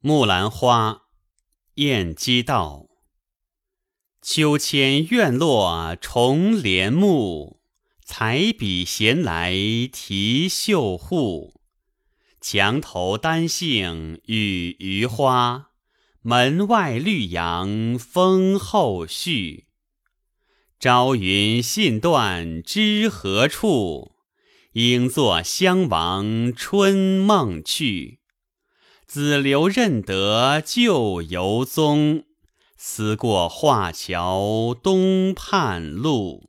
木兰花，燕姬道。秋千院落重帘幕，彩笔闲来题绣户。墙头丹杏与余花，门外绿杨风后续。朝云信断知何处？应作襄王春梦去。子留认得旧游踪，思过画桥东畔路。